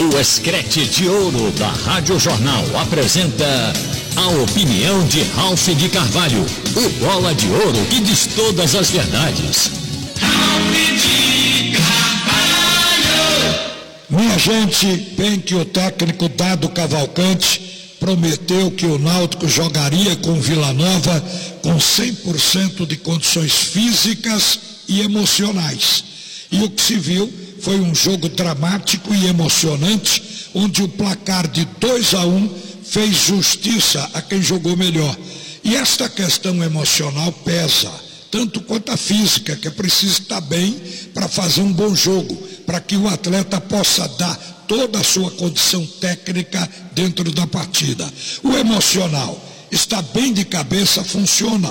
O Escrete de Ouro da Rádio Jornal apresenta a opinião de Ralph de Carvalho, o bola de ouro que diz todas as verdades. Ralph de Carvalho! Minha gente, bem que o técnico Dado Cavalcante prometeu que o Náutico jogaria com Vila Nova com 100% de condições físicas e emocionais. E o que se viu foi um jogo dramático e emocionante, onde o placar de 2 a 1 um fez justiça a quem jogou melhor. E esta questão emocional pesa, tanto quanto a física, que é preciso estar bem para fazer um bom jogo, para que o atleta possa dar toda a sua condição técnica dentro da partida. O emocional está bem de cabeça, funciona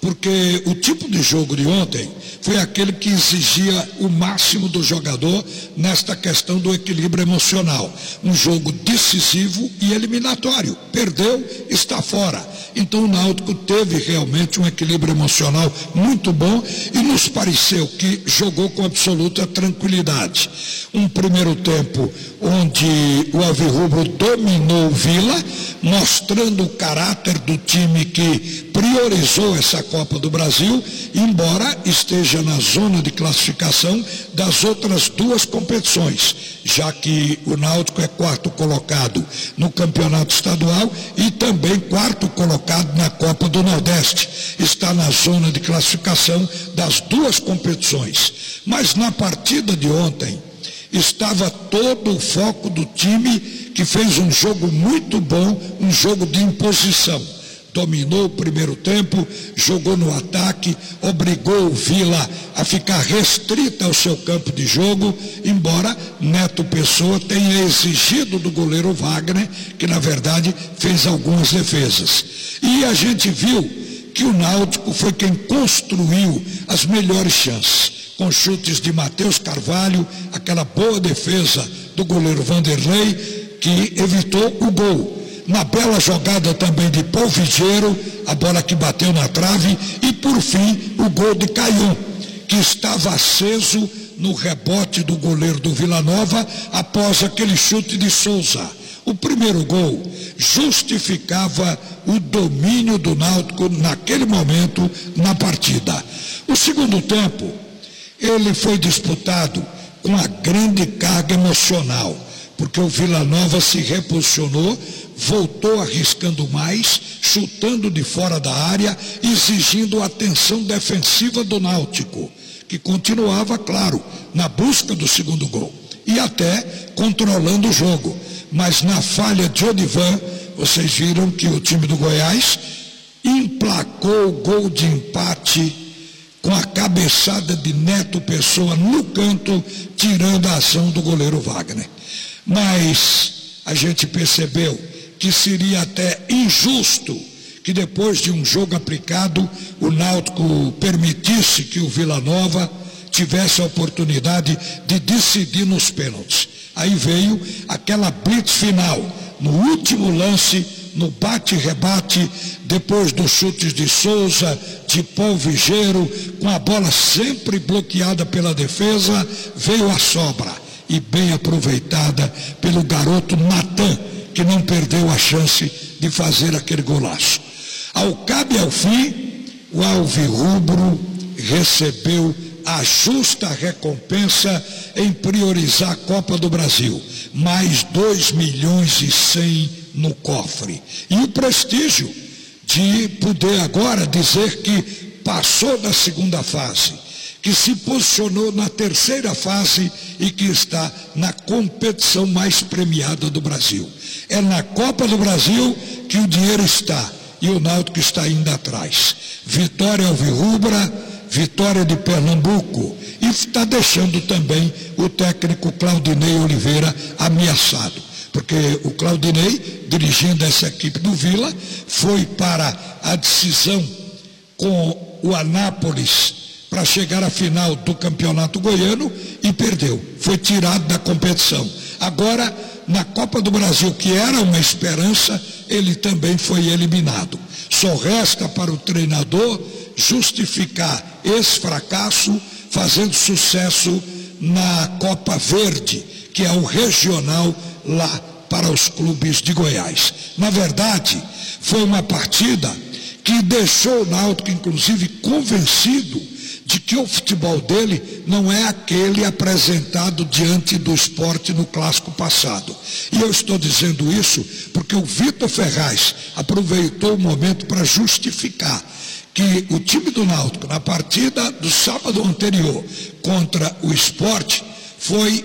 porque o tipo de jogo de ontem foi aquele que exigia o máximo do jogador nesta questão do equilíbrio emocional. Um jogo decisivo e eliminatório. Perdeu, está fora. Então o Náutico teve realmente um equilíbrio emocional muito bom e nos pareceu que jogou com absoluta tranquilidade. Um primeiro tempo onde o Alvirrubro dominou o Vila, mostrando o caráter do time que priorizou essa Copa do Brasil, embora esteja na zona de classificação das outras duas competições, já que o Náutico é quarto colocado no campeonato estadual e também quarto colocado na Copa do Nordeste. Está na zona de classificação das duas competições. Mas na partida de ontem, estava todo o foco do time que fez um jogo muito bom, um jogo de imposição. Dominou o primeiro tempo, jogou no ataque, obrigou o Vila a ficar restrita ao seu campo de jogo, embora Neto Pessoa tenha exigido do goleiro Wagner, que na verdade fez algumas defesas. E a gente viu que o Náutico foi quem construiu as melhores chances com chutes de Matheus Carvalho, aquela boa defesa do goleiro Vanderlei, que evitou o gol. Na bela jogada também de Paul Vigeiro, a bola que bateu na trave, e por fim o gol de Caion, que estava aceso no rebote do goleiro do Vila Nova após aquele chute de Souza. O primeiro gol justificava o domínio do Náutico naquele momento na partida. O segundo tempo, ele foi disputado com a grande carga emocional, porque o Vila Nova se reposicionou, voltou arriscando mais, chutando de fora da área, exigindo atenção defensiva do Náutico, que continuava, claro, na busca do segundo gol e até controlando o jogo. Mas na falha de Odivan, vocês viram que o time do Goiás emplacou o gol de empate com a cabeçada de Neto Pessoa no canto, tirando a ação do goleiro Wagner. Mas a gente percebeu que seria até injusto que depois de um jogo aplicado, o Náutico permitisse que o Vila Nova tivesse a oportunidade de decidir nos pênaltis. Aí veio aquela blitz final, no último lance, no bate-rebate, depois dos chutes de Souza, de Paul Vigeiro, com a bola sempre bloqueada pela defesa, veio a sobra e bem aproveitada pelo garoto Natan, que não perdeu a chance de fazer aquele golaço. Ao cabe ao fim, o Alvirrubro recebeu a justa recompensa em priorizar a Copa do Brasil. Mais 2 milhões e 100 no cofre. E o prestígio de poder agora dizer que passou da segunda fase, que se posicionou na terceira fase e que está na competição mais premiada do Brasil. É na Copa do Brasil que o dinheiro está e o Náutico está indo atrás. Vitória Alvirrubra vitória de Pernambuco, e está deixando também o técnico Claudinei Oliveira ameaçado. Porque o Claudinei, dirigindo essa equipe do Vila, foi para a decisão com o Anápolis para chegar à final do Campeonato Goiano e perdeu. Foi tirado da competição. Agora, na Copa do Brasil, que era uma esperança, ele também foi eliminado. Só resta para o treinador justificar esse fracasso fazendo sucesso na Copa Verde, que é o regional lá para os clubes de Goiás. Na verdade, foi uma partida que deixou o Náutico, inclusive, convencido de que o futebol dele não é aquele apresentado diante do esporte no clássico passado. E eu estou dizendo isso porque o Vitor Ferraz aproveitou o momento para justificar que o time do Náutico, na partida do sábado anterior contra o esporte, foi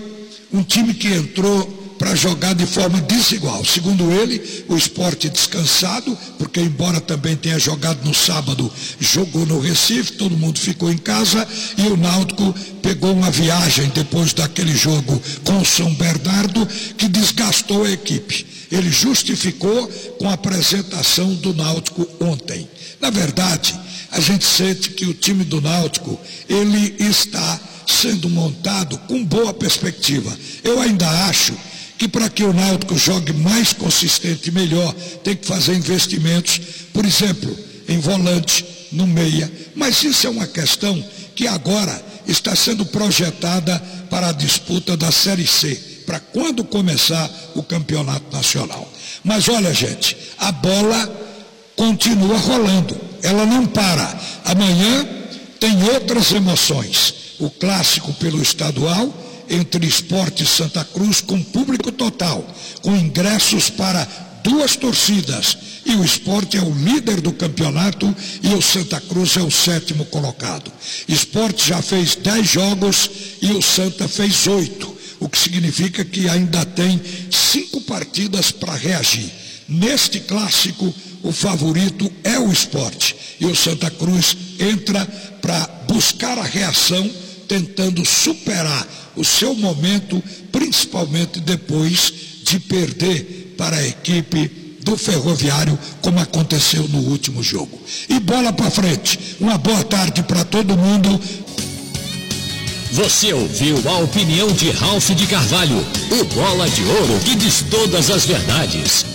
um time que entrou para jogar de forma desigual. Segundo ele, o esporte descansado, porque embora também tenha jogado no sábado, jogou no Recife, todo mundo ficou em casa e o Náutico pegou uma viagem depois daquele jogo com o São Bernardo que desgastou a equipe. Ele justificou com a apresentação do Náutico ontem. Na verdade, a gente sente que o time do Náutico, ele está sendo montado com boa perspectiva. Eu ainda acho que para que o Náutico jogue mais consistente e melhor, tem que fazer investimentos, por exemplo, em volante, no meia. Mas isso é uma questão que agora está sendo projetada para a disputa da Série C, para quando começar o campeonato nacional. Mas olha, gente, a bola continua rolando, ela não para. Amanhã tem outras emoções. O clássico pelo estadual entre Esporte e Santa Cruz com público total, com ingressos para duas torcidas. E o esporte é o líder do campeonato e o Santa Cruz é o sétimo colocado. Esporte já fez dez jogos e o Santa fez oito, o que significa que ainda tem cinco partidas para reagir. Neste clássico, o favorito é o esporte. E o Santa Cruz entra para buscar a reação, tentando superar o seu momento, principalmente depois de perder para a equipe do Ferroviário, como aconteceu no último jogo. E bola para frente. Uma boa tarde para todo mundo. Você ouviu a opinião de Ralph de Carvalho, o bola de ouro que diz todas as verdades.